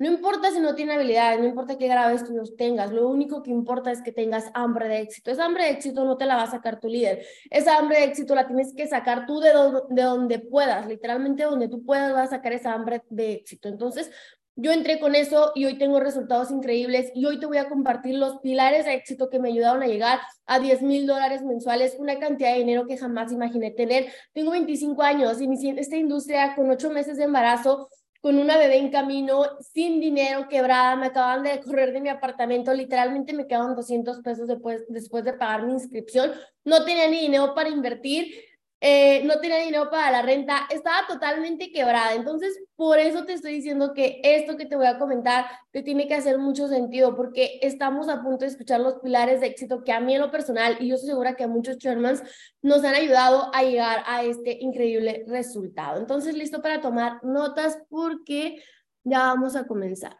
No importa si no tiene habilidades, no importa qué grado de estudios tengas, lo único que importa es que tengas hambre de éxito. Esa hambre de éxito no te la va a sacar tu líder. Esa hambre de éxito la tienes que sacar tú de, de donde puedas, literalmente donde tú puedas vas a sacar esa hambre de éxito. Entonces, yo entré con eso y hoy tengo resultados increíbles y hoy te voy a compartir los pilares de éxito que me ayudaron a llegar a 10 mil dólares mensuales, una cantidad de dinero que jamás imaginé tener. Tengo 25 años, inicié en esta industria con 8 meses de embarazo con una bebé en camino, sin dinero, quebrada, me acaban de correr de mi apartamento, literalmente me quedaban 200 pesos después, después de pagar mi inscripción, no tenía ni dinero para invertir eh, no tenía dinero para la renta, estaba totalmente quebrada. Entonces, por eso te estoy diciendo que esto que te voy a comentar te tiene que hacer mucho sentido, porque estamos a punto de escuchar los pilares de éxito que a mí en lo personal, y yo estoy segura que a muchos Shermans nos han ayudado a llegar a este increíble resultado. Entonces, listo para tomar notas porque ya vamos a comenzar.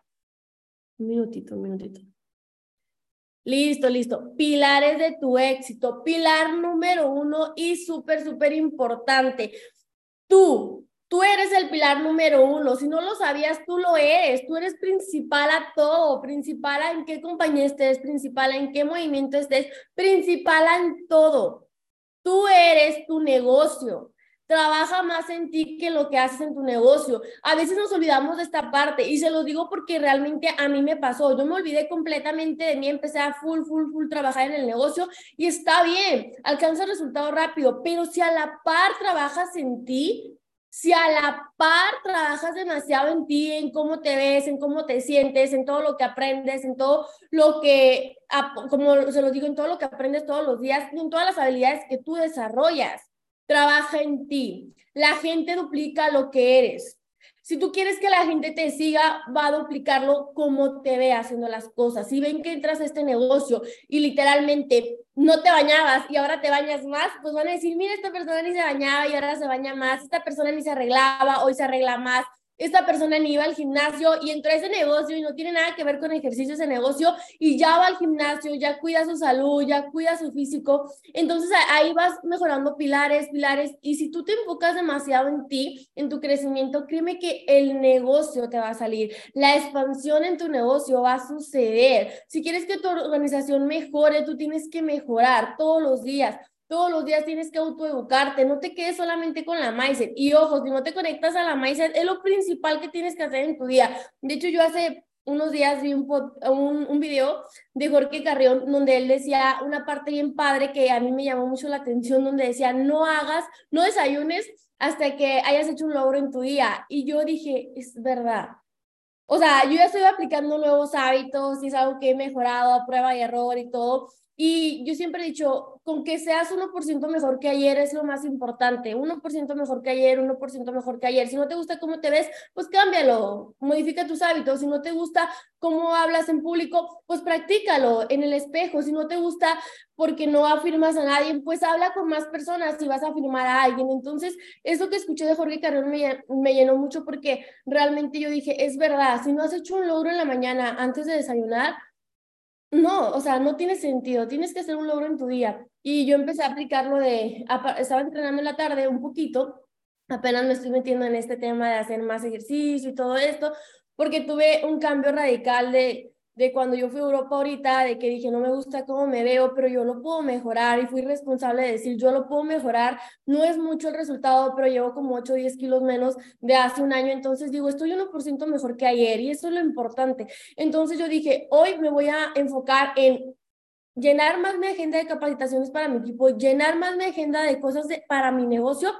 Un minutito, un minutito. Listo, listo. Pilares de tu éxito. Pilar número uno y súper, súper importante. Tú, tú eres el pilar número uno. Si no lo sabías, tú lo eres. Tú eres principal a todo. Principal a en qué compañía estés, principal en qué movimiento estés, principal en todo. Tú eres tu negocio trabaja más en ti que lo que haces en tu negocio. A veces nos olvidamos de esta parte y se lo digo porque realmente a mí me pasó. Yo me olvidé completamente de mí, empecé a full, full, full trabajar en el negocio y está bien, alcanza resultado rápido, pero si a la par trabajas en ti, si a la par trabajas demasiado en ti, en cómo te ves, en cómo te sientes, en todo lo que aprendes, en todo lo que, como se lo digo, en todo lo que aprendes todos los días, en todas las habilidades que tú desarrollas trabaja en ti. La gente duplica lo que eres. Si tú quieres que la gente te siga, va a duplicarlo como te ve haciendo las cosas. Si ven que entras a este negocio y literalmente no te bañabas y ahora te bañas más, pues van a decir, mira, esta persona ni se bañaba y ahora se baña más, esta persona ni se arreglaba, hoy se arregla más, esta persona ni iba al gimnasio y entró a ese negocio y no tiene nada que ver con ejercicio ese negocio y ya va al gimnasio, ya cuida su salud, ya cuida su físico. Entonces ahí vas mejorando pilares, pilares y si tú te enfocas demasiado en ti, en tu crecimiento, créeme que el negocio te va a salir, la expansión en tu negocio va a suceder. Si quieres que tu organización mejore, tú tienes que mejorar todos los días. Todos los días tienes que autoeducarte, no te quedes solamente con la mindset. Y ojo, si no te conectas a la mindset, es lo principal que tienes que hacer en tu día. De hecho, yo hace unos días vi un, un, video de Jorge Carrión donde él decía una parte bien padre que a mí me llamó mucho la atención, donde decía, no hagas, no desayunes hasta que hayas hecho un logro en tu día. Y yo dije, es verdad. O sea, yo ya estoy aplicando nuevos hábitos y es algo que he mejorado a prueba y error y todo. Y yo siempre he dicho, con que seas 1% mejor que ayer es lo más importante. 1% mejor que ayer, 1% mejor que ayer. Si no te gusta cómo te ves, pues cámbialo, modifica tus hábitos. Si no te gusta cómo hablas en público, pues practícalo en el espejo. Si no te gusta porque no afirmas a nadie, pues habla con más personas si vas a afirmar a alguien. Entonces, eso que escuché de Jorge Carrón me, me llenó mucho porque realmente yo dije, es verdad, si no has hecho un logro en la mañana antes de desayunar, no, o sea, no tiene sentido, tienes que hacer un logro en tu día. Y yo empecé a aplicarlo de, estaba entrenando en la tarde un poquito, apenas me estoy metiendo en este tema de hacer más ejercicio y todo esto, porque tuve un cambio radical de, de cuando yo fui a Europa ahorita, de que dije, no me gusta cómo me veo, pero yo lo puedo mejorar y fui responsable de decir, yo lo puedo mejorar, no es mucho el resultado, pero llevo como 8 o 10 kilos menos de hace un año, entonces digo, estoy 1% mejor que ayer y eso es lo importante. Entonces yo dije, hoy me voy a enfocar en llenar más mi agenda de capacitaciones para mi equipo, llenar más mi agenda de cosas para mi negocio,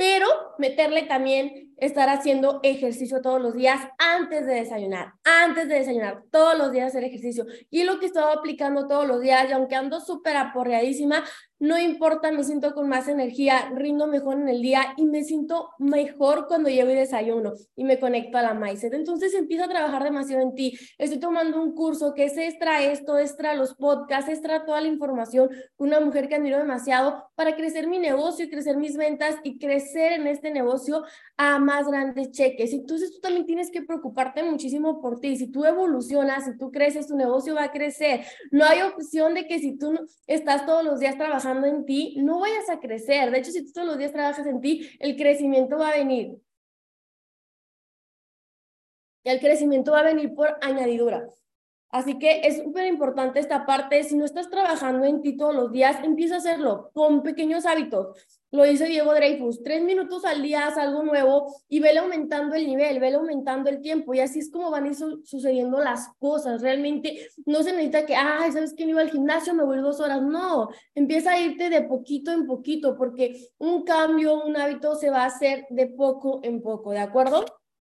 pero meterle también estar haciendo ejercicio todos los días antes de desayunar, antes de desayunar, todos los días hacer ejercicio. Y lo que estaba aplicando todos los días, y aunque ando súper aporreadísima, no importa, me siento con más energía, rindo mejor en el día y me siento mejor cuando llevo y desayuno y me conecto a la mindset. Entonces empiezo a trabajar demasiado en ti. Estoy tomando un curso que es extra esto, extra los podcasts, extra toda la información. Una mujer que admiro demasiado para crecer mi negocio y crecer mis ventas y crecer en este negocio a más grandes cheques. Entonces tú también tienes que preocuparte muchísimo por ti. Si tú evolucionas, si tú creces, tu negocio va a crecer. No hay opción de que si tú estás todos los días trabajando en ti, no vayas a crecer. De hecho, si tú todos los días trabajas en ti, el crecimiento va a venir. El crecimiento va a venir por añadidura. Así que es súper importante esta parte. Si no estás trabajando en ti todos los días, empieza a hacerlo con pequeños hábitos. Lo dice Diego Dreyfus, tres minutos al día haz algo nuevo y vele aumentando el nivel, vele aumentando el tiempo y así es como van a ir sucediendo las cosas. Realmente no se necesita que, ay, ¿sabes que no iba al gimnasio? Me voy dos horas. No, empieza a irte de poquito en poquito porque un cambio, un hábito se va a hacer de poco en poco, ¿de acuerdo?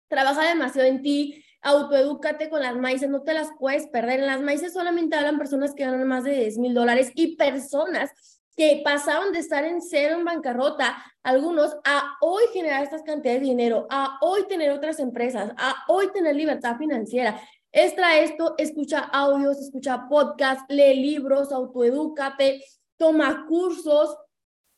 Trabaja demasiado en ti, autoedúcate con las maíces, no te las puedes perder. En las maíces solamente hablan personas que ganan más de 10 mil dólares y personas que pasaron de estar en cero en bancarrota, algunos, a hoy generar estas cantidades de dinero, a hoy tener otras empresas, a hoy tener libertad financiera. Extra esto, escucha audios, escucha podcasts, lee libros, autoedúcate, toma cursos,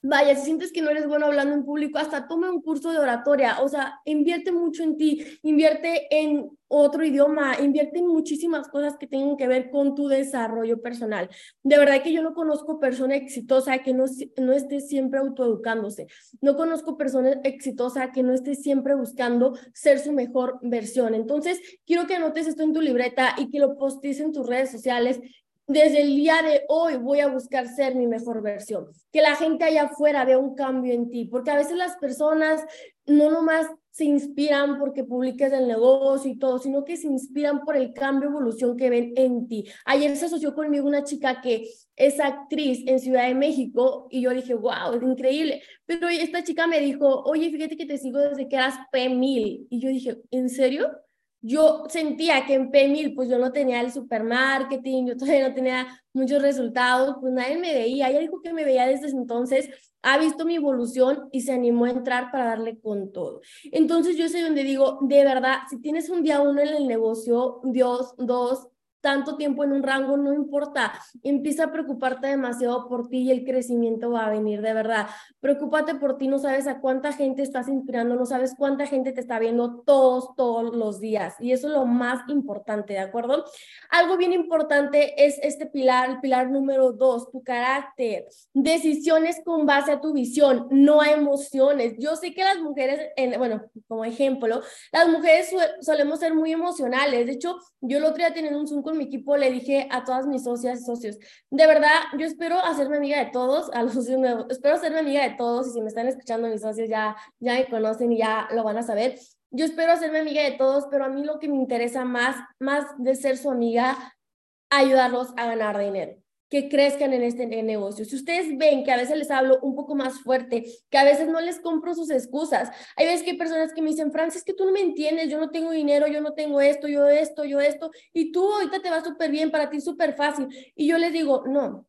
Vaya, si sientes que no eres bueno hablando en público, hasta tome un curso de oratoria, o sea, invierte mucho en ti, invierte en otro idioma, invierte en muchísimas cosas que tengan que ver con tu desarrollo personal. De verdad que yo no conozco persona exitosa que no, no esté siempre autoeducándose. No conozco persona exitosa que no esté siempre buscando ser su mejor versión. Entonces, quiero que anotes esto en tu libreta y que lo postes en tus redes sociales desde el día de hoy voy a buscar ser mi mejor versión. Que la gente allá afuera vea un cambio en ti, porque a veces las personas no nomás se inspiran porque publiques el negocio y todo, sino que se inspiran por el cambio, evolución que ven en ti. Ayer se asoció conmigo una chica que es actriz en Ciudad de México y yo dije, wow, es increíble. Pero esta chica me dijo, oye, fíjate que te sigo desde que eras P1000. Y yo dije, ¿en serio? Yo sentía que en P1000 pues yo no tenía el supermarketing, yo todavía no tenía muchos resultados, pues nadie me veía. Ella dijo que me veía desde entonces, ha visto mi evolución y se animó a entrar para darle con todo. Entonces yo soy donde digo, de verdad, si tienes un día uno en el negocio, Dios, dos, tanto tiempo en un rango, no importa. Empieza a preocuparte demasiado por ti y el crecimiento va a venir, de verdad. Preocúpate por ti, no sabes a cuánta gente estás inspirando, no sabes cuánta gente te está viendo todos, todos los días. Y eso es lo más importante, ¿de acuerdo? Algo bien importante es este pilar, el pilar número dos, tu carácter. Decisiones con base a tu visión, no a emociones. Yo sé que las mujeres, en, bueno, como ejemplo, las mujeres solemos ser muy emocionales. De hecho, yo el otro día tenía un Zoom con mi equipo le dije a todas mis socias y socios, de verdad, yo espero hacerme amiga de todos, a los socios nuevos, espero hacerme amiga de todos y si me están escuchando mis socios ya, ya me conocen y ya lo van a saber. Yo espero hacerme amiga de todos, pero a mí lo que me interesa más, más de ser su amiga, ayudarlos a ganar dinero que crezcan en este negocio. Si ustedes ven que a veces les hablo un poco más fuerte, que a veces no les compro sus excusas, hay veces que hay personas que me dicen, Francis, es que tú no me entiendes, yo no tengo dinero, yo no tengo esto, yo esto, yo esto, y tú ahorita te va súper bien, para ti súper fácil. Y yo les digo, no.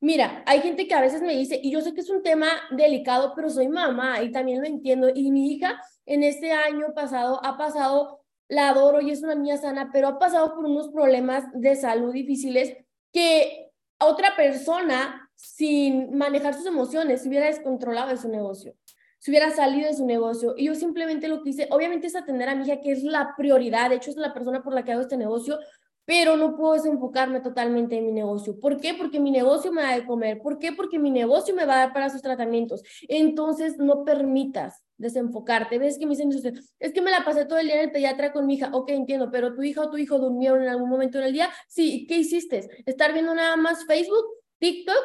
Mira, hay gente que a veces me dice, y yo sé que es un tema delicado, pero soy mamá y también lo entiendo. Y mi hija en este año pasado ha pasado, la adoro y es una niña sana, pero ha pasado por unos problemas de salud difíciles que otra persona sin manejar sus emociones, se hubiera descontrolado de su negocio, se hubiera salido de su negocio. Y yo simplemente lo que hice, obviamente es atender a mi hija, que es la prioridad, de hecho es la persona por la que hago este negocio, pero no puedo desenfocarme totalmente en mi negocio. ¿Por qué? Porque mi negocio me da de comer. ¿Por qué? Porque mi negocio me va a dar para sus tratamientos. Entonces, no permitas desenfocarte. Ves que me dicen, es que me la pasé todo el día en el pediatra con mi hija. Ok, entiendo, pero tu hija o tu hijo durmieron en algún momento en el día. Sí, ¿qué hiciste? ¿Estar viendo nada más Facebook, TikTok?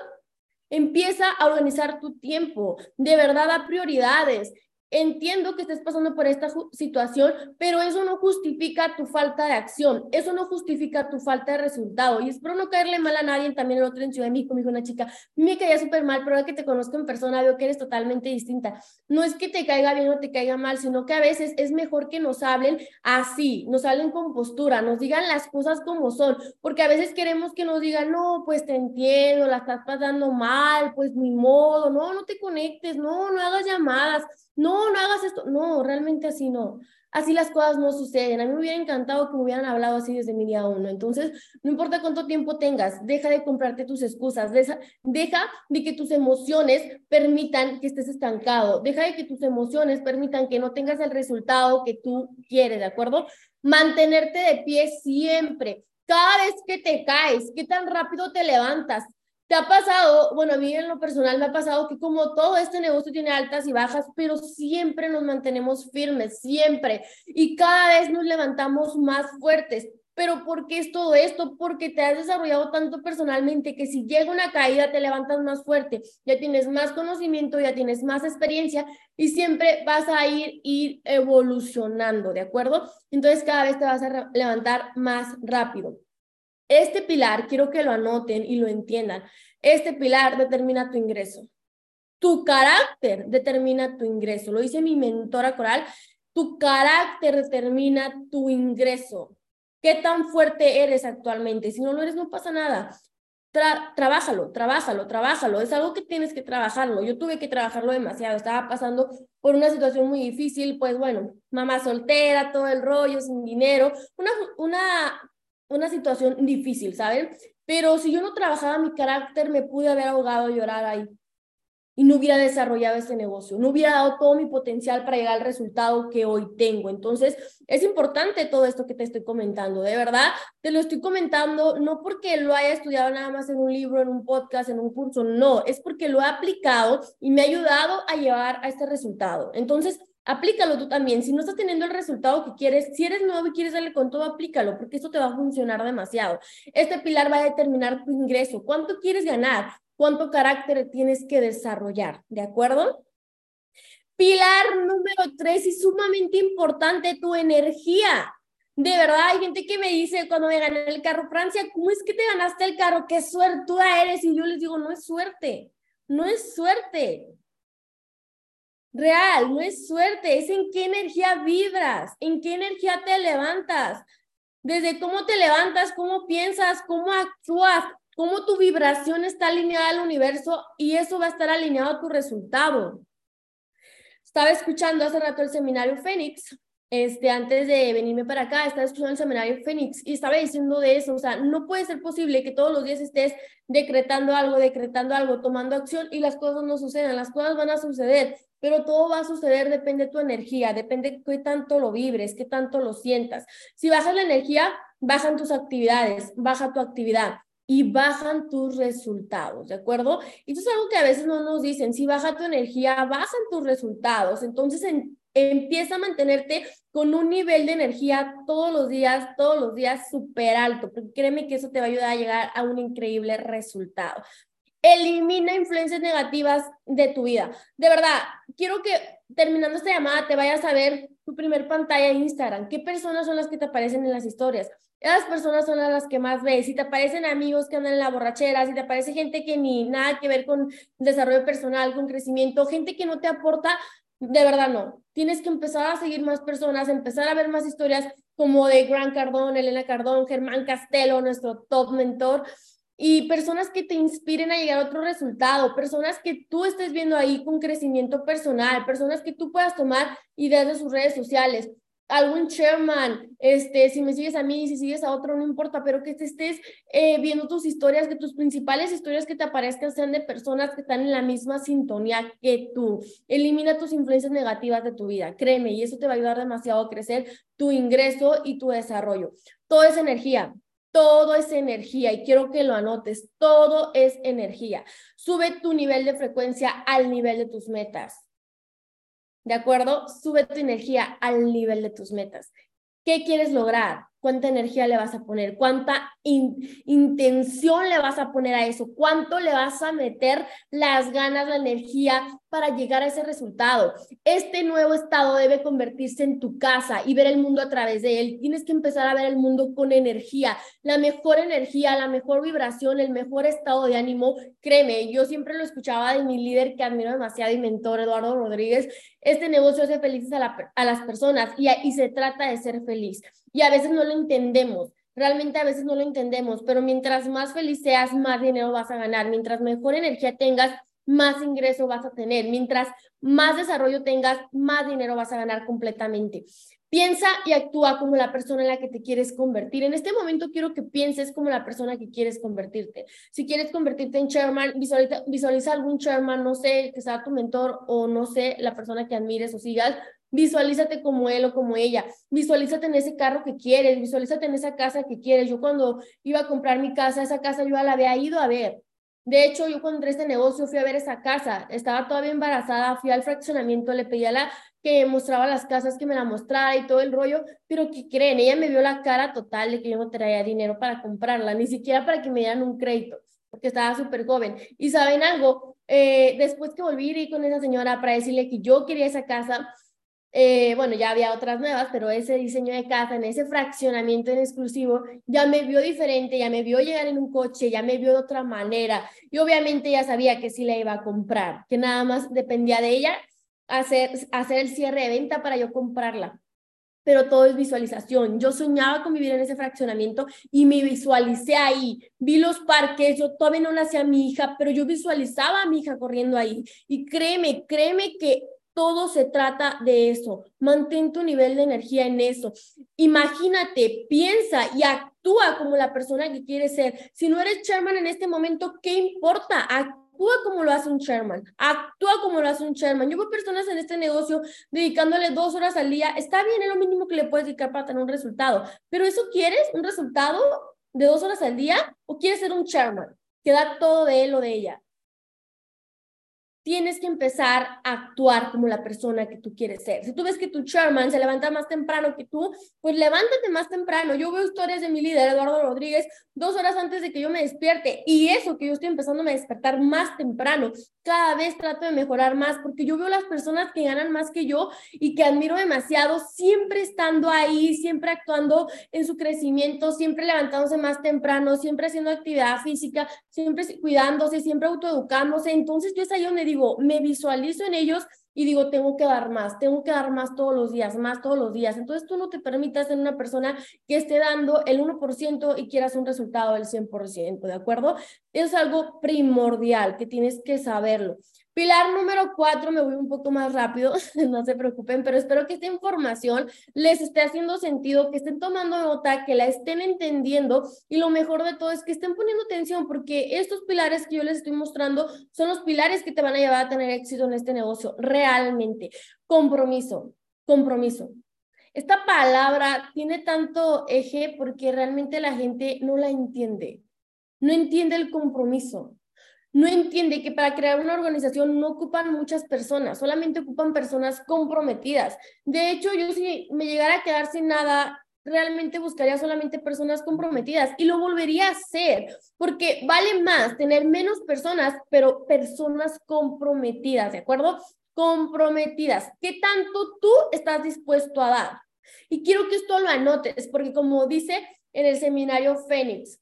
Empieza a organizar tu tiempo. De verdad, a prioridades. Entiendo que estés pasando por esta situación, pero eso no justifica tu falta de acción, eso no justifica tu falta de resultado. Y espero no caerle mal a nadie. También el otro en Ciudad de México me dijo una chica, me caía súper mal, pero ahora que te conozco en persona veo que eres totalmente distinta. No es que te caiga bien o te caiga mal, sino que a veces es mejor que nos hablen así, nos hablen con postura, nos digan las cosas como son, porque a veces queremos que nos digan, no, pues te entiendo, la estás pasando mal, pues ni modo, no, no te conectes, no, no hagas llamadas no, no hagas esto. No, realmente así no. Así las cosas no suceden. A mí me hubiera encantado que me hubieran hablado así desde mi día uno. Entonces, no importa cuánto tiempo tengas, deja de comprarte tus excusas, deja, deja de que tus emociones permitan que estés estancado, deja de que tus emociones permitan que no tengas el resultado que tú quieres, ¿de acuerdo? Mantenerte de pie siempre. Cada vez que te caes, qué tan rápido te levantas, ¿Te ha pasado, bueno, a mí en lo personal me ha pasado que como todo este negocio tiene altas y bajas, pero siempre nos mantenemos firmes, siempre, y cada vez nos levantamos más fuertes. Pero ¿por qué es todo esto? Porque te has desarrollado tanto personalmente que si llega una caída te levantas más fuerte, ya tienes más conocimiento, ya tienes más experiencia y siempre vas a ir, ir evolucionando, ¿de acuerdo? Entonces cada vez te vas a levantar más rápido. Este pilar, quiero que lo anoten y lo entiendan, este pilar determina tu ingreso. Tu carácter determina tu ingreso. Lo dice mi mentora coral, tu carácter determina tu ingreso. ¿Qué tan fuerte eres actualmente? Si no lo eres, no pasa nada. trabájalo, trabájalo, trabájalo. Es algo que tienes que trabajarlo. Yo tuve que trabajarlo demasiado. Estaba pasando por una situación muy difícil, pues bueno, mamá soltera, todo el rollo, sin dinero, una, una una situación difícil, ¿saben? Pero si yo no trabajaba mi carácter, me pude haber ahogado a llorar ahí y no hubiera desarrollado ese negocio, no hubiera dado todo mi potencial para llegar al resultado que hoy tengo. Entonces, es importante todo esto que te estoy comentando, de verdad, te lo estoy comentando no porque lo haya estudiado nada más en un libro, en un podcast, en un curso, no, es porque lo he aplicado y me ha ayudado a llevar a este resultado. Entonces, aplícalo tú también. Si no estás teniendo el resultado que quieres, si eres nuevo y quieres darle con todo, aplícalo, porque esto te va a funcionar demasiado. Este pilar va a determinar tu ingreso, cuánto quieres ganar, cuánto carácter tienes que desarrollar, ¿de acuerdo? Pilar número tres y sumamente importante, tu energía. De verdad, hay gente que me dice cuando me gané el carro, Francia, ¿cómo es que te ganaste el carro? Qué suertuda eres. Y yo les digo, no es suerte, no es suerte real, no es suerte, es en qué energía vibras, en qué energía te levantas, desde cómo te levantas, cómo piensas, cómo actúas, cómo tu vibración está alineada al universo y eso va a estar alineado a tu resultado. Estaba escuchando hace rato el seminario Fénix, este, antes de venirme para acá, estaba escuchando el seminario Fénix y estaba diciendo de eso, o sea, no puede ser posible que todos los días estés decretando algo, decretando algo, tomando acción y las cosas no sucedan, las cosas van a suceder pero todo va a suceder, depende de tu energía, depende de qué tanto lo vibres, qué tanto lo sientas. Si bajas la energía, bajan tus actividades, baja tu actividad y bajan tus resultados, ¿de acuerdo? Y eso es algo que a veces no nos dicen, si baja tu energía, bajan tus resultados. Entonces empieza a mantenerte con un nivel de energía todos los días, todos los días súper alto, porque créeme que eso te va a ayudar a llegar a un increíble resultado. Elimina influencias negativas de tu vida. De verdad, quiero que terminando esta llamada te vayas a ver tu primer pantalla en Instagram. ¿Qué personas son las que te aparecen en las historias? Esas personas son las que más ves. Si te aparecen amigos que andan en la borrachera, si te aparece gente que ni nada que ver con desarrollo personal, con crecimiento, gente que no te aporta, de verdad no. Tienes que empezar a seguir más personas, empezar a ver más historias como de Grant Cardón, Elena Cardón, Germán Castelo, nuestro top mentor y personas que te inspiren a llegar a otro resultado, personas que tú estés viendo ahí con crecimiento personal, personas que tú puedas tomar ideas de sus redes sociales, algún chairman, este, si me sigues a mí, si sigues a otro, no importa, pero que te estés eh, viendo tus historias, que tus principales historias que te aparezcan sean de personas que están en la misma sintonía que tú. Elimina tus influencias negativas de tu vida, créeme, y eso te va a ayudar demasiado a crecer tu ingreso y tu desarrollo. Toda esa energía, todo es energía y quiero que lo anotes, todo es energía. Sube tu nivel de frecuencia al nivel de tus metas. ¿De acuerdo? Sube tu energía al nivel de tus metas. ¿Qué quieres lograr? ¿Cuánta energía le vas a poner? ¿Cuánta intención le vas a poner a eso? ¿Cuánto le vas a meter las ganas, la energía para llegar a ese resultado? Este nuevo estado debe convertirse en tu casa y ver el mundo a través de él. Tienes que empezar a ver el mundo con energía, la mejor energía, la mejor vibración, el mejor estado de ánimo. Créeme, yo siempre lo escuchaba de mi líder que admiro demasiado y mentor, Eduardo Rodríguez. Este negocio hace felices a, las personas y se trata de ser feliz. Y a veces no lo entendemos. Realmente a veces no lo entendemos, pero mientras más feliz seas, más dinero vas a ganar. Mientras mejor energía tengas, más ingreso vas a tener. Mientras más desarrollo tengas, más dinero vas a ganar completamente. Piensa y actúa como la persona en la que te quieres convertir. En este momento quiero que pienses como la persona que quieres convertirte. Si quieres convertirte en chairman, visualiza, visualiza algún chairman, no sé, que sea tu mentor o no sé, la persona que admires o sigas, Visualízate como él o como ella. Visualízate en ese carro que quieres. Visualízate en esa casa que quieres. Yo cuando iba a comprar mi casa, esa casa yo la había ido a ver. De hecho, yo cuando entré a este negocio fui a ver esa casa, estaba todavía embarazada, fui al fraccionamiento, le pedí a la que mostraba las casas que me la mostrara y todo el rollo, pero ¿qué creen? Ella me vio la cara total de que yo no traía dinero para comprarla, ni siquiera para que me dieran un crédito, porque estaba súper joven. Y saben algo, eh, después que volví a ir con esa señora para decirle que yo quería esa casa, eh, bueno, ya había otras nuevas, pero ese diseño de casa, en ese fraccionamiento en exclusivo, ya me vio diferente, ya me vio llegar en un coche, ya me vio de otra manera. Y obviamente ya sabía que sí la iba a comprar, que nada más dependía de ella hacer, hacer el cierre de venta para yo comprarla. Pero todo es visualización. Yo soñaba con vivir en ese fraccionamiento y me visualicé ahí. Vi los parques, yo todavía no nacía mi hija, pero yo visualizaba a mi hija corriendo ahí. Y créeme, créeme que todo se trata de eso. Mantén tu nivel de energía en eso. Imagínate, piensa y actúa como la persona que quieres ser. Si no eres chairman en este momento, ¿qué importa? Actúa como lo hace un chairman. Actúa como lo hace un chairman. Yo veo personas en este negocio dedicándole dos horas al día. Está bien, es lo mínimo que le puedes dedicar para tener un resultado. Pero ¿eso quieres? ¿Un resultado de dos horas al día? ¿O quieres ser un chairman? Que da todo de él o de ella tienes que empezar a actuar como la persona que tú quieres ser. Si tú ves que tu chairman se levanta más temprano que tú, pues levántate más temprano. Yo veo historias de mi líder, Eduardo Rodríguez, dos horas antes de que yo me despierte. Y eso que yo estoy empezando a despertar más temprano. Cada vez trato de mejorar más porque yo veo las personas que ganan más que yo y que admiro demasiado, siempre estando ahí, siempre actuando en su crecimiento, siempre levantándose más temprano, siempre haciendo actividad física, siempre cuidándose, siempre autoeducándose. Entonces yo es ahí donde digo, me visualizo en ellos y digo, tengo que dar más, tengo que dar más todos los días, más todos los días. Entonces tú no te permitas ser una persona que esté dando el 1% y quieras un resultado del 100%, ¿de acuerdo? Es algo primordial que tienes que saberlo. Pilar número cuatro, me voy un poco más rápido, no se preocupen, pero espero que esta información les esté haciendo sentido, que estén tomando nota, que la estén entendiendo y lo mejor de todo es que estén poniendo atención porque estos pilares que yo les estoy mostrando son los pilares que te van a llevar a tener éxito en este negocio, realmente. Compromiso, compromiso. Esta palabra tiene tanto eje porque realmente la gente no la entiende, no entiende el compromiso no entiende que para crear una organización no ocupan muchas personas, solamente ocupan personas comprometidas. De hecho, yo si me llegara a quedar sin nada, realmente buscaría solamente personas comprometidas y lo volvería a hacer, porque vale más tener menos personas, pero personas comprometidas, ¿de acuerdo? Comprometidas. ¿Qué tanto tú estás dispuesto a dar? Y quiero que esto lo anotes, porque como dice en el seminario Fénix,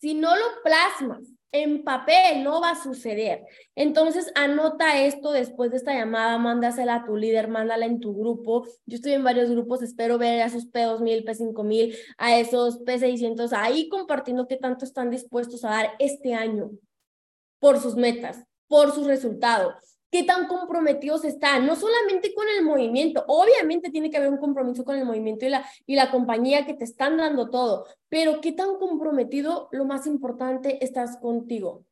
si no lo plasmas en papel no va a suceder. Entonces, anota esto después de esta llamada, mándasela a tu líder, mándala en tu grupo. Yo estoy en varios grupos, espero ver a esos P2000, P5000, a esos P600, ahí compartiendo qué tanto están dispuestos a dar este año por sus metas, por sus resultados qué tan comprometidos están, no solamente con el movimiento, obviamente tiene que haber un compromiso con el movimiento y la, y la compañía que te están dando todo, pero qué tan comprometido, lo más importante, estás contigo.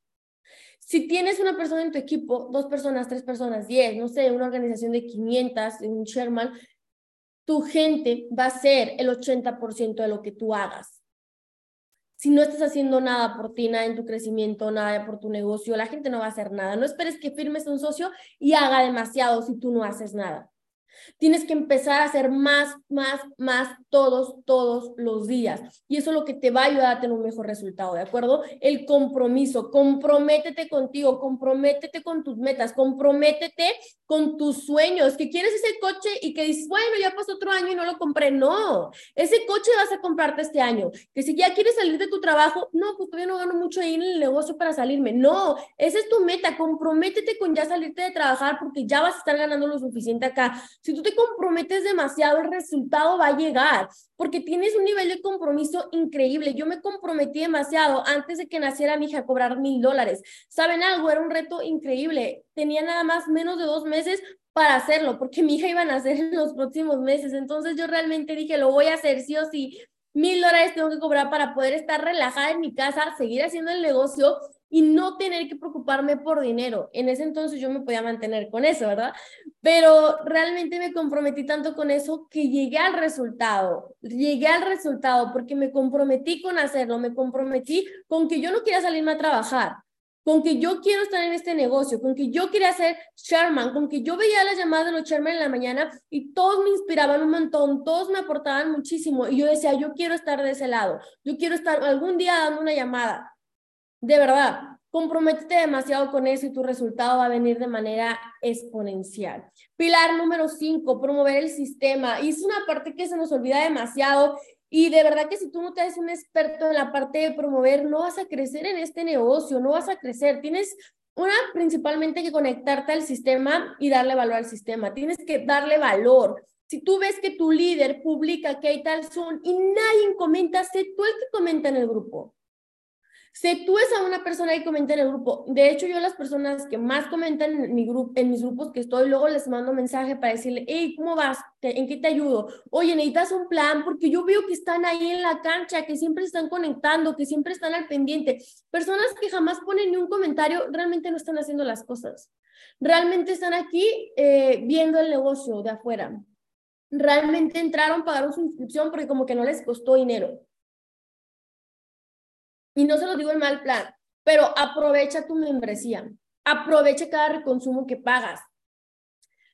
Si tienes una persona en tu equipo, dos personas, tres personas, diez, no sé, una organización de 500, un Sherman, tu gente va a ser el 80% de lo que tú hagas si no estás haciendo nada por ti, nada en tu crecimiento, nada por tu negocio, la gente no va a hacer nada. No esperes que firmes un socio y haga demasiado si tú no haces nada. Tienes que empezar a hacer más, más, más todos, todos los días. Y eso es lo que te va a ayudar a tener un mejor resultado, ¿de acuerdo? El compromiso, comprométete contigo, comprométete con tus metas, comprométete con tus sueños, que quieres ese coche y que dices, bueno, ya pasó otro año y no lo compré. No, ese coche vas a comprarte este año. Que si ya quieres salir de tu trabajo, no, pues todavía no gano mucho ahí en el negocio para salirme. No, esa es tu meta, comprométete con ya salirte de trabajar porque ya vas a estar ganando lo suficiente acá. Si tú te comprometes demasiado, el resultado va a llegar porque tienes un nivel de compromiso increíble. Yo me comprometí demasiado antes de que naciera mi hija a cobrar mil dólares. ¿Saben algo? Era un reto increíble. Tenía nada más menos de dos meses para hacerlo, porque mi hija iba a nacer en los próximos meses. Entonces yo realmente dije, lo voy a hacer sí o sí. Mil dólares tengo que cobrar para poder estar relajada en mi casa, seguir haciendo el negocio y no tener que preocuparme por dinero. En ese entonces yo me podía mantener con eso, ¿verdad? Pero realmente me comprometí tanto con eso que llegué al resultado, llegué al resultado porque me comprometí con hacerlo, me comprometí con que yo no quería salirme a trabajar. con que yo quiero estar en este negocio, con que yo quería ser Sherman, con que yo veía las llamadas de los Sherman en la mañana y todos me inspiraban un montón, todos me aportaban muchísimo y yo decía, yo quiero estar de ese lado, yo quiero estar algún día dando una llamada. De verdad, comprométete demasiado con eso y tu resultado va a venir de manera exponencial. Pilar número cinco, promover el sistema. Y es una parte que se nos olvida demasiado y de verdad que si tú no te haces un experto en la parte de promover, no vas a crecer en este negocio, no vas a crecer. Tienes una, principalmente que conectarte al sistema y darle valor al sistema. Tienes que darle valor. Si tú ves que tu líder publica que hay tal Zoom y nadie comenta, sé tú el que comenta en el grupo. Si tú es a una persona que comenta en el grupo, de hecho yo las personas que más comentan en, mi grupo, en mis grupos que estoy, luego les mando mensaje para decirle, hey, ¿cómo vas? ¿En qué te ayudo? Oye, necesitas un plan porque yo veo que están ahí en la cancha, que siempre están conectando, que siempre están al pendiente. Personas que jamás ponen ni un comentario, realmente no están haciendo las cosas. Realmente están aquí eh, viendo el negocio de afuera. Realmente entraron, pagaron su inscripción porque como que no les costó dinero y no se lo digo en mal plan, pero aprovecha tu membresía, aprovecha cada reconsumo que pagas.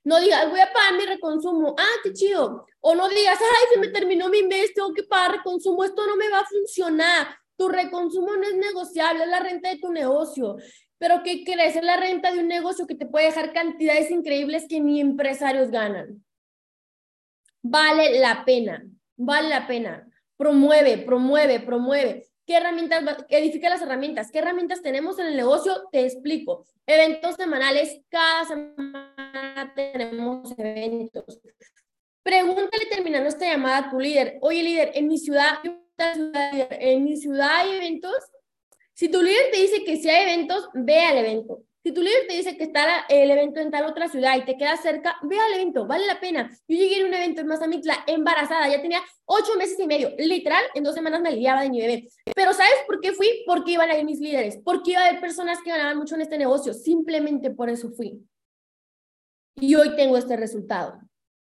No digas, voy a pagar mi reconsumo, ah, qué chido. O no digas, ay, se me terminó mi mes, tengo que pagar reconsumo, esto no me va a funcionar. Tu reconsumo no es negociable, es la renta de tu negocio. Pero ¿qué crees? Es la renta de un negocio que te puede dejar cantidades increíbles que ni empresarios ganan. Vale la pena, vale la pena. Promueve, promueve, promueve. ¿Qué herramientas, edifica las herramientas? ¿Qué herramientas tenemos en el negocio? Te explico. Eventos semanales, cada semana tenemos eventos. Pregúntale terminando esta llamada a tu líder. Oye, líder, en mi ciudad, en mi ciudad hay eventos. Si tu líder te dice que si hay eventos, ve al evento. Si tu líder te dice que está el evento en tal otra ciudad y te queda cerca, ve al evento, vale la pena. Yo llegué a un evento en Mazamitla embarazada, ya tenía ocho meses y medio, literal, en dos semanas me liaba de mi bebé. Pero ¿sabes por qué fui? Porque iban a ir mis líderes, porque iba a haber personas que ganaban mucho en este negocio, simplemente por eso fui. Y hoy tengo este resultado.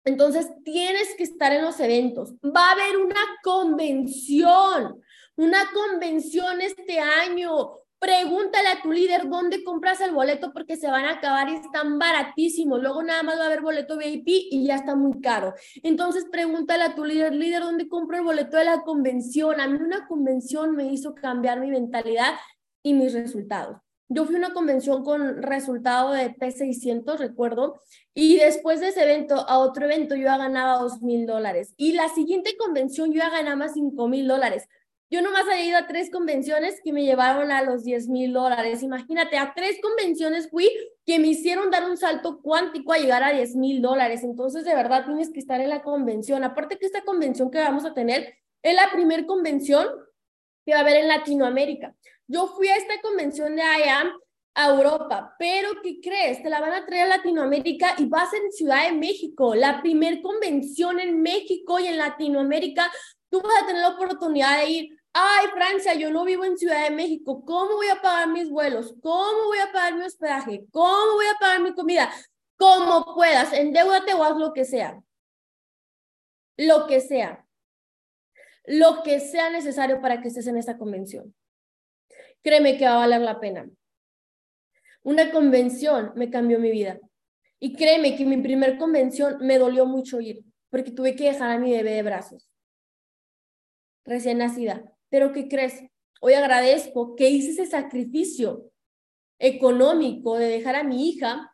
Entonces, tienes que estar en los eventos. Va a haber una convención, una convención este año. Pregúntale a tu líder dónde compras el boleto porque se van a acabar y están baratísimos. Luego nada más va a haber boleto VIP y ya está muy caro. Entonces pregúntale a tu líder, líder, ¿dónde compro el boleto de la convención? A mí una convención me hizo cambiar mi mentalidad y mis resultados. Yo fui a una convención con resultado de P600, recuerdo, y después de ese evento, a otro evento, yo ya ganaba dos mil dólares. Y la siguiente convención, yo ya ganaba cinco mil dólares. Yo nomás había ido a tres convenciones que me llevaron a los 10 mil dólares. Imagínate, a tres convenciones fui que me hicieron dar un salto cuántico a llegar a 10 mil dólares. Entonces, de verdad, tienes que estar en la convención. Aparte que esta convención que vamos a tener es la primera convención que va a haber en Latinoamérica. Yo fui a esta convención de IAM a Europa, pero ¿qué crees? Te la van a traer a Latinoamérica y vas en Ciudad de México, la primer convención en México y en Latinoamérica. Tú vas a tener la oportunidad de ir ay, Francia, yo no vivo en Ciudad de México, ¿cómo voy a pagar mis vuelos? ¿Cómo voy a pagar mi hospedaje? ¿Cómo voy a pagar mi comida? Como puedas, endeudate o haz lo que sea. Lo que sea. Lo que sea necesario para que estés en esta convención. Créeme que va a valer la pena. Una convención me cambió mi vida. Y créeme que mi primer convención me dolió mucho ir, porque tuve que dejar a mi bebé de brazos, recién nacida. Pero ¿qué crees? Hoy agradezco que hice ese sacrificio económico de dejar a mi hija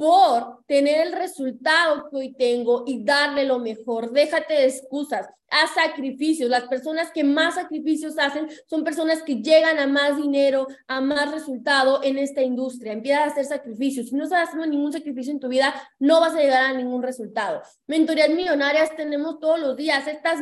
por tener el resultado que hoy tengo y darle lo mejor. Déjate de excusas, haz sacrificios. Las personas que más sacrificios hacen son personas que llegan a más dinero, a más resultado en esta industria. Empieza a hacer sacrificios. Si no estás haciendo ningún sacrificio en tu vida, no vas a llegar a ningún resultado. Mentorías millonarias tenemos todos los días. Estas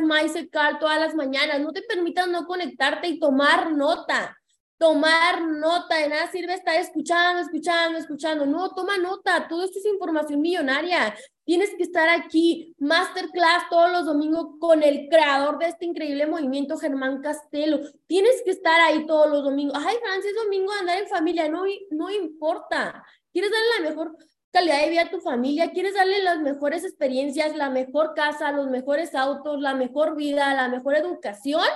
Cal todas las mañanas. No te permitas no conectarte y tomar nota tomar nota, de nada sirve estar escuchando, escuchando, escuchando. No, toma nota, todo esto es información millonaria. Tienes que estar aquí, masterclass todos los domingos con el creador de este increíble movimiento, Germán Castelo. Tienes que estar ahí todos los domingos. Ay, Francis, domingo andar en familia, no, no importa. ¿Quieres darle la mejor calidad de vida a tu familia? ¿Quieres darle las mejores experiencias, la mejor casa, los mejores autos, la mejor vida, la mejor educación?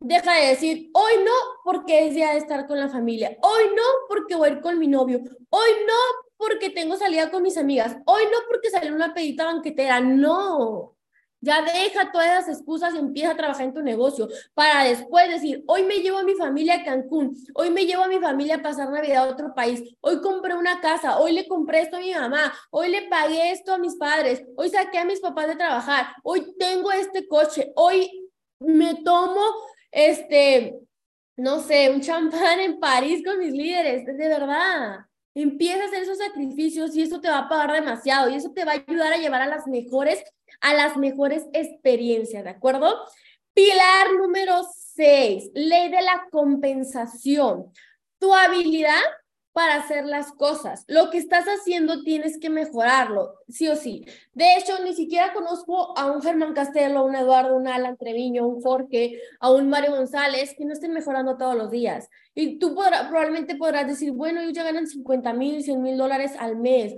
Deja de decir, hoy no porque es día de estar con la familia, hoy no porque voy a ir con mi novio, hoy no porque tengo salida con mis amigas, hoy no porque salió una pedita banquetera, no. Ya deja todas las excusas y empieza a trabajar en tu negocio para después decir, hoy me llevo a mi familia a Cancún, hoy me llevo a mi familia a pasar Navidad a otro país, hoy compré una casa, hoy le compré esto a mi mamá, hoy le pagué esto a mis padres, hoy saqué a mis papás de trabajar, hoy tengo este coche, hoy me tomo este, no sé, un champán en París con mis líderes, de verdad. Empieza a hacer esos sacrificios y eso te va a pagar demasiado y eso te va a ayudar a llevar a las mejores, a las mejores experiencias, ¿de acuerdo? Pilar número seis, ley de la compensación. Tu habilidad para hacer las cosas. Lo que estás haciendo tienes que mejorarlo, sí o sí. De hecho, ni siquiera conozco a un Germán Castelo, a un Eduardo, un Alan Treviño, a un Jorge, a un Mario González que no estén mejorando todos los días. Y tú probablemente podrás decir, bueno, ellos ya ganan 50 mil, 100 mil dólares al mes.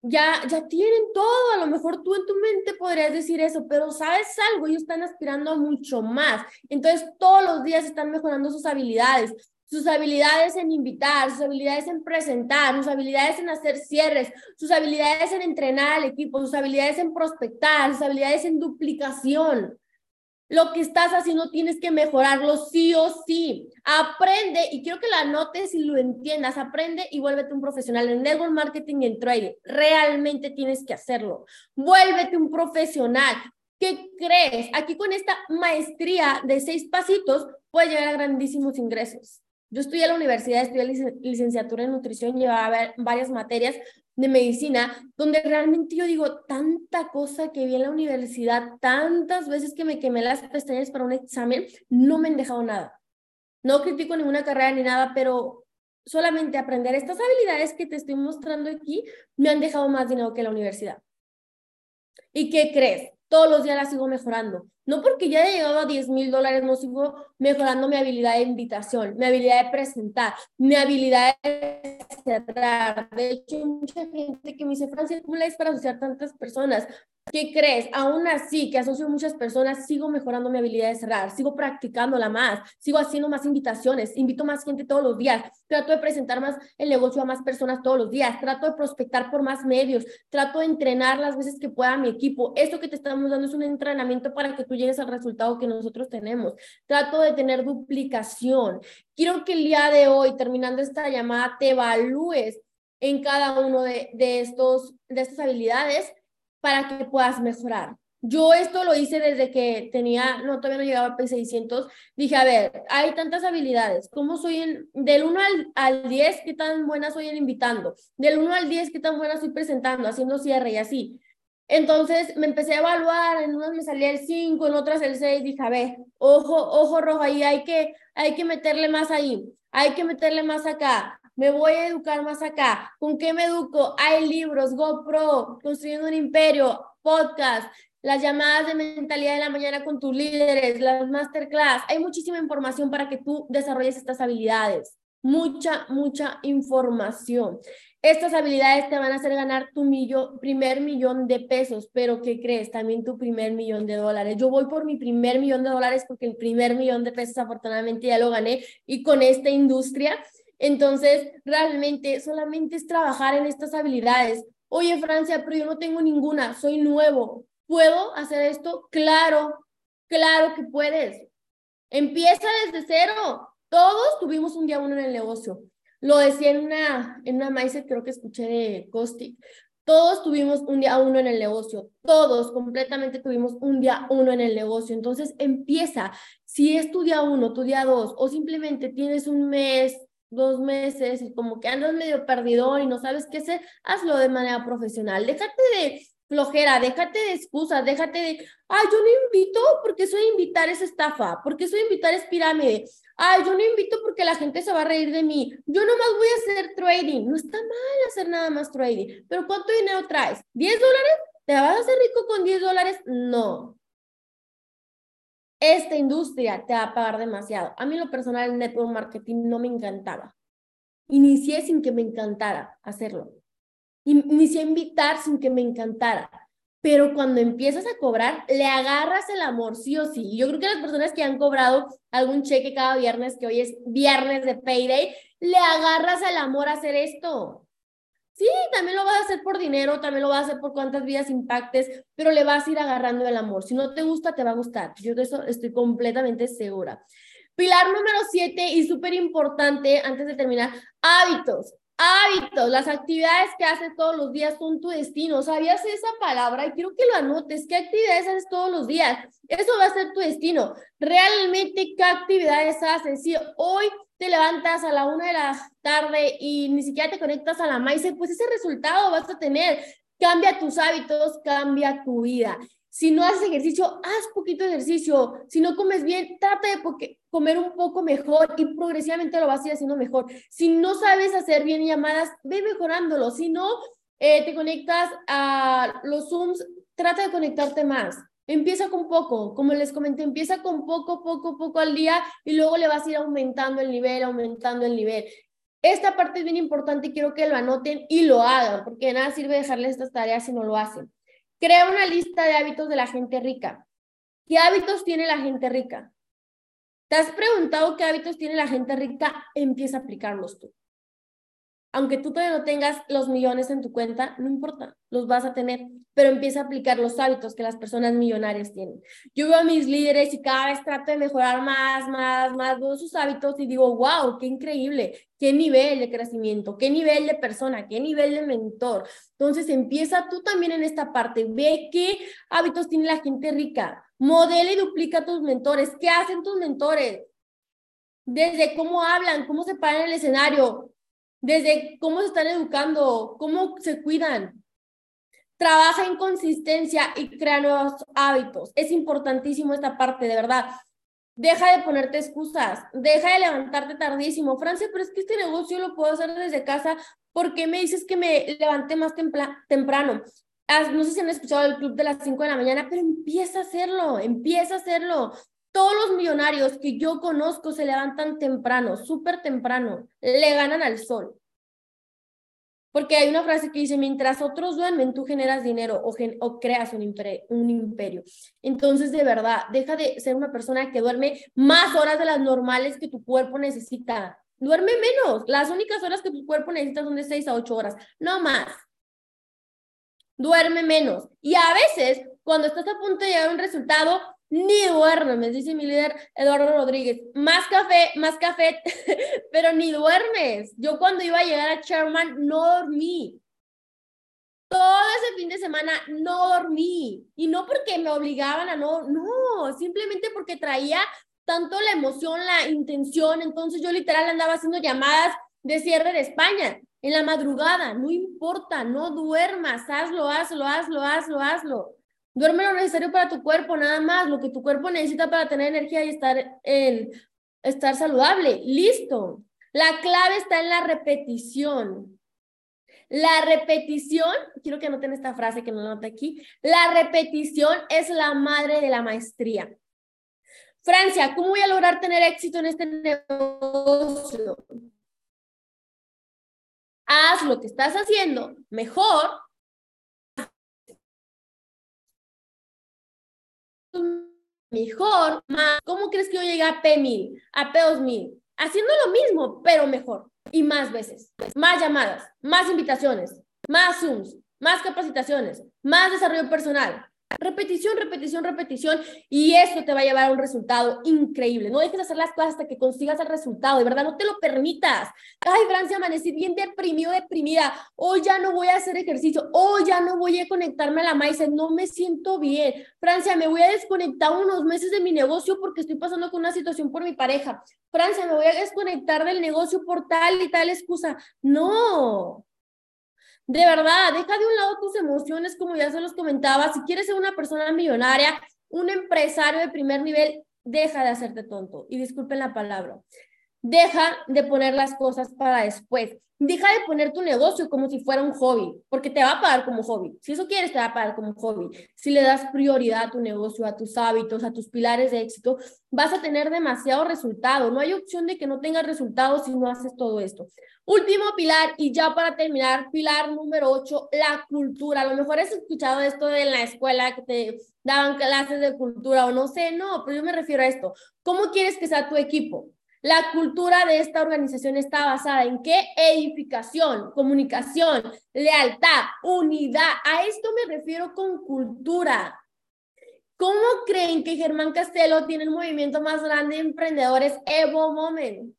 Ya, ya tienen todo, a lo mejor tú en tu mente podrías decir eso, pero sabes algo, ellos están aspirando a mucho más. Entonces, todos los días están mejorando sus habilidades sus habilidades en invitar, sus habilidades en presentar, sus habilidades en hacer cierres, sus habilidades en entrenar al equipo, sus habilidades en prospectar, sus habilidades en duplicación. Lo que estás haciendo tienes que mejorarlo sí o sí. Aprende, y quiero que la notes y lo entiendas, aprende y vuélvete un profesional en network marketing y en trading. Realmente tienes que hacerlo. Vuélvete un profesional. ¿Qué crees? Aquí con esta maestría de seis pasitos puedes llegar a grandísimos ingresos. Yo estudié en la universidad, estudié licenciatura en nutrición, llevaba varias materias de medicina, donde realmente yo digo, tanta cosa que vi en la universidad, tantas veces que me quemé las pestañas para un examen, no me han dejado nada. No critico ninguna carrera ni nada, pero solamente aprender estas habilidades que te estoy mostrando aquí me han dejado más dinero que la universidad. ¿Y qué crees? Todos los días la sigo mejorando. No porque ya he llegado a 10 mil dólares, no sigo mejorando mi habilidad de invitación, mi habilidad de presentar, mi habilidad de cerrar. De hecho, mucha gente que me dice, Francia, ¿cómo la es para asociar tantas personas? ¿Qué crees? Aún así, que asocio muchas personas, sigo mejorando mi habilidad de cerrar, sigo practicándola más, sigo haciendo más invitaciones, invito más gente todos los días, trato de presentar más el negocio a más personas todos los días, trato de prospectar por más medios, trato de entrenar las veces que pueda mi equipo. Esto que te estamos dando es un entrenamiento para que tú llegues al resultado que nosotros tenemos. Trato de tener duplicación. Quiero que el día de hoy, terminando esta llamada, te evalúes en cada uno de, de, estos, de estas habilidades para que puedas mejorar. Yo esto lo hice desde que tenía, no, todavía no llegaba a P600. Dije, a ver, hay tantas habilidades. ¿Cómo soy en, del 1 al, al 10, qué tan buena soy en invitando? Del 1 al 10, qué tan buena estoy presentando, haciendo cierre y así. Entonces me empecé a evaluar, en unas me salía el 5, en otras el 6, dije, a ver, ojo, ojo rojo ahí, hay que, hay que meterle más ahí, hay que meterle más acá, me voy a educar más acá. ¿Con qué me educo? Hay libros, GoPro, Construyendo un Imperio, podcast, las llamadas de mentalidad de la mañana con tus líderes, las masterclass. Hay muchísima información para que tú desarrolles estas habilidades. Mucha, mucha información. Estas habilidades te van a hacer ganar tu primer millón de pesos, pero ¿qué crees? También tu primer millón de dólares. Yo voy por mi primer millón de dólares porque el primer millón de pesos afortunadamente ya lo gané y con esta industria. Entonces, realmente solamente es trabajar en estas habilidades. Oye, Francia, pero yo no tengo ninguna, soy nuevo. ¿Puedo hacer esto? Claro, claro que puedes. Empieza desde cero. Todos tuvimos un día uno en el negocio. Lo decía en una, en una maíz, creo que escuché de Costi. Todos tuvimos un día uno en el negocio, todos completamente tuvimos un día uno en el negocio. Entonces empieza, si es tu día uno, tu día dos, o simplemente tienes un mes, dos meses y como que andas medio perdido y no sabes qué hacer, hazlo de manera profesional. Déjate de flojera, déjate de excusas, déjate de, ay, yo no invito porque soy invitar es estafa, porque soy invitar es pirámide, ay, yo no invito porque la gente se va a reír de mí, yo nomás voy a hacer trading, no está mal hacer nada más trading, pero ¿cuánto dinero traes? ¿10 dólares? ¿Te vas a hacer rico con 10 dólares? No. Esta industria te va a pagar demasiado. A mí lo personal el network marketing no me encantaba. Inicié sin que me encantara hacerlo. Inicié a invitar sin que me encantara. Pero cuando empiezas a cobrar, le agarras el amor, sí o sí. Yo creo que las personas que han cobrado algún cheque cada viernes, que hoy es viernes de payday, le agarras el amor a hacer esto. Sí, también lo vas a hacer por dinero, también lo vas a hacer por cuántas vidas impactes, pero le vas a ir agarrando el amor. Si no te gusta, te va a gustar. Yo de eso estoy completamente segura. Pilar número siete y súper importante, antes de terminar, hábitos. Hábitos, las actividades que haces todos los días son tu destino. ¿Sabías esa palabra? Y quiero que lo anotes. ¿Qué actividades haces todos los días? Eso va a ser tu destino. Realmente, ¿qué actividades haces? Si hoy te levantas a la una de la tarde y ni siquiera te conectas a la maíz, pues ese resultado vas a tener. Cambia tus hábitos, cambia tu vida. Si no haces ejercicio, haz poquito ejercicio. Si no comes bien, trata de comer un poco mejor y progresivamente lo vas a ir haciendo mejor. Si no sabes hacer bien llamadas, ve mejorándolo. Si no eh, te conectas a los Zooms, trata de conectarte más. Empieza con poco, como les comenté, empieza con poco, poco, poco al día y luego le vas a ir aumentando el nivel, aumentando el nivel. Esta parte es bien importante y quiero que lo anoten y lo hagan, porque nada sirve dejarles estas tareas si no lo hacen. Crea una lista de hábitos de la gente rica. ¿Qué hábitos tiene la gente rica? ¿Te has preguntado qué hábitos tiene la gente rica? Empieza a aplicarlos tú aunque tú todavía no tengas los millones en tu cuenta, no importa, los vas a tener, pero empieza a aplicar los hábitos que las personas millonarias tienen. Yo veo a mis líderes y cada vez trato de mejorar más, más, más todos sus hábitos y digo, wow, qué increíble, qué nivel de crecimiento, qué nivel de persona, qué nivel de mentor. Entonces empieza tú también en esta parte, ve qué hábitos tiene la gente rica, modela y duplica tus mentores, qué hacen tus mentores, desde cómo hablan, cómo se paran en el escenario, desde cómo se están educando, cómo se cuidan. Trabaja en consistencia y crea nuevos hábitos. Es importantísimo esta parte, de verdad. Deja de ponerte excusas, deja de levantarte tardísimo. Francia, pero es que este negocio lo puedo hacer desde casa. ¿Por qué me dices que me levanté más temprano? No sé si han escuchado el club de las 5 de la mañana, pero empieza a hacerlo, empieza a hacerlo. Todos los millonarios que yo conozco se levantan temprano, súper temprano, le ganan al sol. Porque hay una frase que dice, mientras otros duermen, tú generas dinero o, o creas un, un imperio. Entonces, de verdad, deja de ser una persona que duerme más horas de las normales que tu cuerpo necesita. Duerme menos. Las únicas horas que tu cuerpo necesita son de 6 a 8 horas, no más. Duerme menos. Y a veces, cuando estás a punto de llegar a un resultado, ni duermes, dice mi líder Eduardo Rodríguez. Más café, más café, pero ni duermes. Yo cuando iba a llegar a Sherman no dormí. Todo ese fin de semana no dormí. Y no porque me obligaban a no, no, simplemente porque traía tanto la emoción, la intención. Entonces yo literal andaba haciendo llamadas de cierre de España en la madrugada. No importa, no duermas, hazlo, hazlo, hazlo, hazlo, hazlo. Duerme lo necesario para tu cuerpo, nada más, lo que tu cuerpo necesita para tener energía y estar, en, estar saludable. Listo. La clave está en la repetición. La repetición, quiero que anoten esta frase que no anote aquí, la repetición es la madre de la maestría. Francia, ¿cómo voy a lograr tener éxito en este negocio? Haz lo que estás haciendo mejor mejor, más. ¿Cómo crees que yo llegué a P1000, a P2000? Haciendo lo mismo, pero mejor y más veces. Más llamadas, más invitaciones, más Zooms, más capacitaciones, más desarrollo personal, Repetición, repetición, repetición y eso te va a llevar a un resultado increíble. No dejes de hacer las cosas hasta que consigas el resultado, de verdad, no te lo permitas. Ay, Francia, amanecí bien deprimido, deprimida. Hoy ya no voy a hacer ejercicio. Hoy ya no voy a conectarme a la maíz. No me siento bien. Francia, me voy a desconectar unos meses de mi negocio porque estoy pasando con una situación por mi pareja. Francia, me voy a desconectar del negocio por tal y tal excusa. No, de verdad, deja de un lado tus emociones, como ya se los comentaba. Si quieres ser una persona millonaria, un empresario de primer nivel, deja de hacerte tonto. Y disculpen la palabra. Deja de poner las cosas para después. Deja de poner tu negocio como si fuera un hobby, porque te va a pagar como hobby. Si eso quieres, te va a pagar como hobby. Si le das prioridad a tu negocio, a tus hábitos, a tus pilares de éxito, vas a tener demasiado resultado. No hay opción de que no tengas resultados si no haces todo esto. Último pilar, y ya para terminar, pilar número 8, la cultura. A lo mejor has escuchado esto de en la escuela que te daban clases de cultura o no sé, no, pero yo me refiero a esto. ¿Cómo quieres que sea tu equipo? La cultura de esta organización está basada en qué? Edificación, comunicación, lealtad, unidad. A esto me refiero con cultura. ¿Cómo creen que Germán Castelo tiene el movimiento más grande de emprendedores Evo Moment?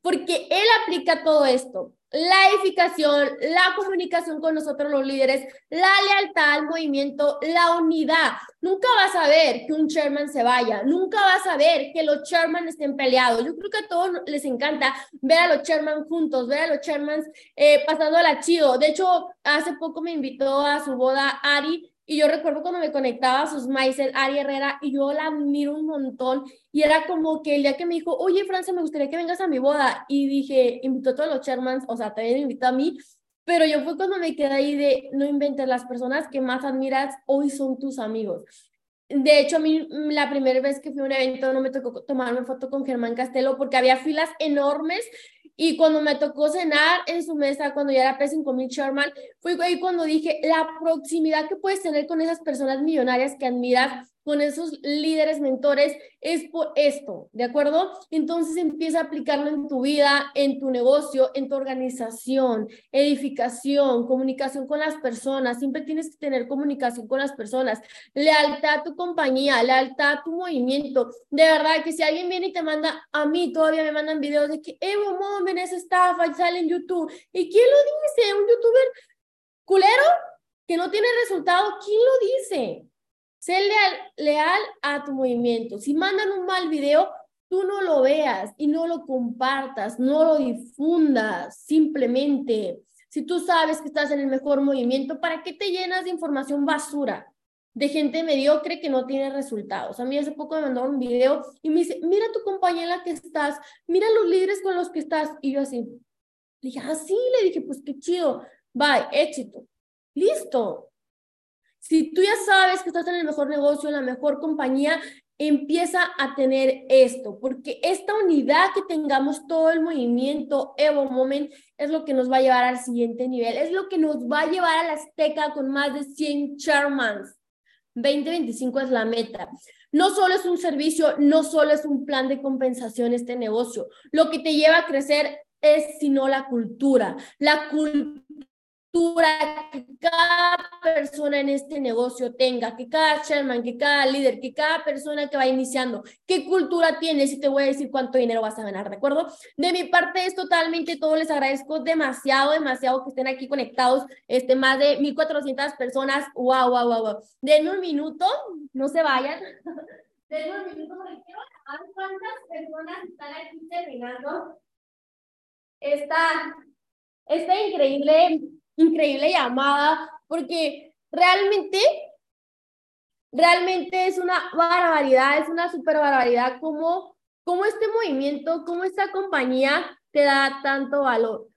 Porque él aplica todo esto la edificación, la comunicación con nosotros los líderes, la lealtad al movimiento, la unidad. Nunca vas a ver que un chairman se vaya, nunca vas a ver que los chairman estén peleados. Yo creo que a todos les encanta ver a los chairman juntos, ver a los chairmans eh, pasando la chido. De hecho, hace poco me invitó a su boda Ari y yo recuerdo cuando me conectaba a sus maíces, Ari Herrera, y yo la admiro un montón. Y era como que el día que me dijo, oye, Francia, me gustaría que vengas a mi boda. Y dije, invitó a todos los Shermans, o sea, también invitó a mí. Pero yo fue cuando me quedé ahí de, no inventes, las personas que más admiras hoy son tus amigos. De hecho, a mí la primera vez que fui a un evento no me tocó tomarme foto con Germán Castelo porque había filas enormes y cuando me tocó cenar en su mesa, cuando ya era P5000 Sherman, fue ahí cuando dije, la proximidad que puedes tener con esas personas millonarias que admiras, con esos líderes mentores es por esto, ¿de acuerdo? Entonces empieza a aplicarlo en tu vida, en tu negocio, en tu organización, edificación, comunicación con las personas. Siempre tienes que tener comunicación con las personas, lealtad a tu compañía, lealtad a tu movimiento. De verdad que si alguien viene y te manda, a mí todavía me mandan videos de que Evo Momen es estafa y sale en YouTube. ¿Y quién lo dice? ¿Un youtuber culero que no tiene resultado? ¿Quién lo dice? Sé leal, a tu movimiento. Si mandan un mal video, tú no lo veas y no lo compartas, no lo difundas, simplemente. Si tú sabes que estás en el mejor movimiento, ¿para qué te llenas de información basura? De gente mediocre que no tiene resultados. A mí hace poco me mandó un video y me dice, mira tu la que estás, mira los líderes con los que estás. Y yo así, le dije, ah, sí, le dije, pues qué chido, bye, éxito. Listo, si tú ya sabes que estás en el mejor negocio, en la mejor compañía, empieza a tener esto, porque esta unidad que tengamos todo el movimiento Evo Moment es lo que nos va a llevar al siguiente nivel, es lo que nos va a llevar a la Azteca con más de 100 chairmans. 2025 es la meta. No solo es un servicio, no solo es un plan de compensación este negocio. Lo que te lleva a crecer es sino la cultura. La cultura que cada persona en este negocio tenga, que cada chairman, que cada líder, que cada persona que va iniciando, qué cultura tienes y te voy a decir cuánto dinero vas a ganar, ¿de acuerdo? De mi parte es totalmente todo, les agradezco demasiado, demasiado que estén aquí conectados, este, más de 1400 personas, wow, wow, wow, wow. Denme un minuto, no se vayan. Denme un minuto porque quiero saber cuántas personas están aquí terminando esta, esta increíble increíble llamada, porque realmente, realmente es una barbaridad, es una super barbaridad como, como este movimiento, como esta compañía te da tanto valor.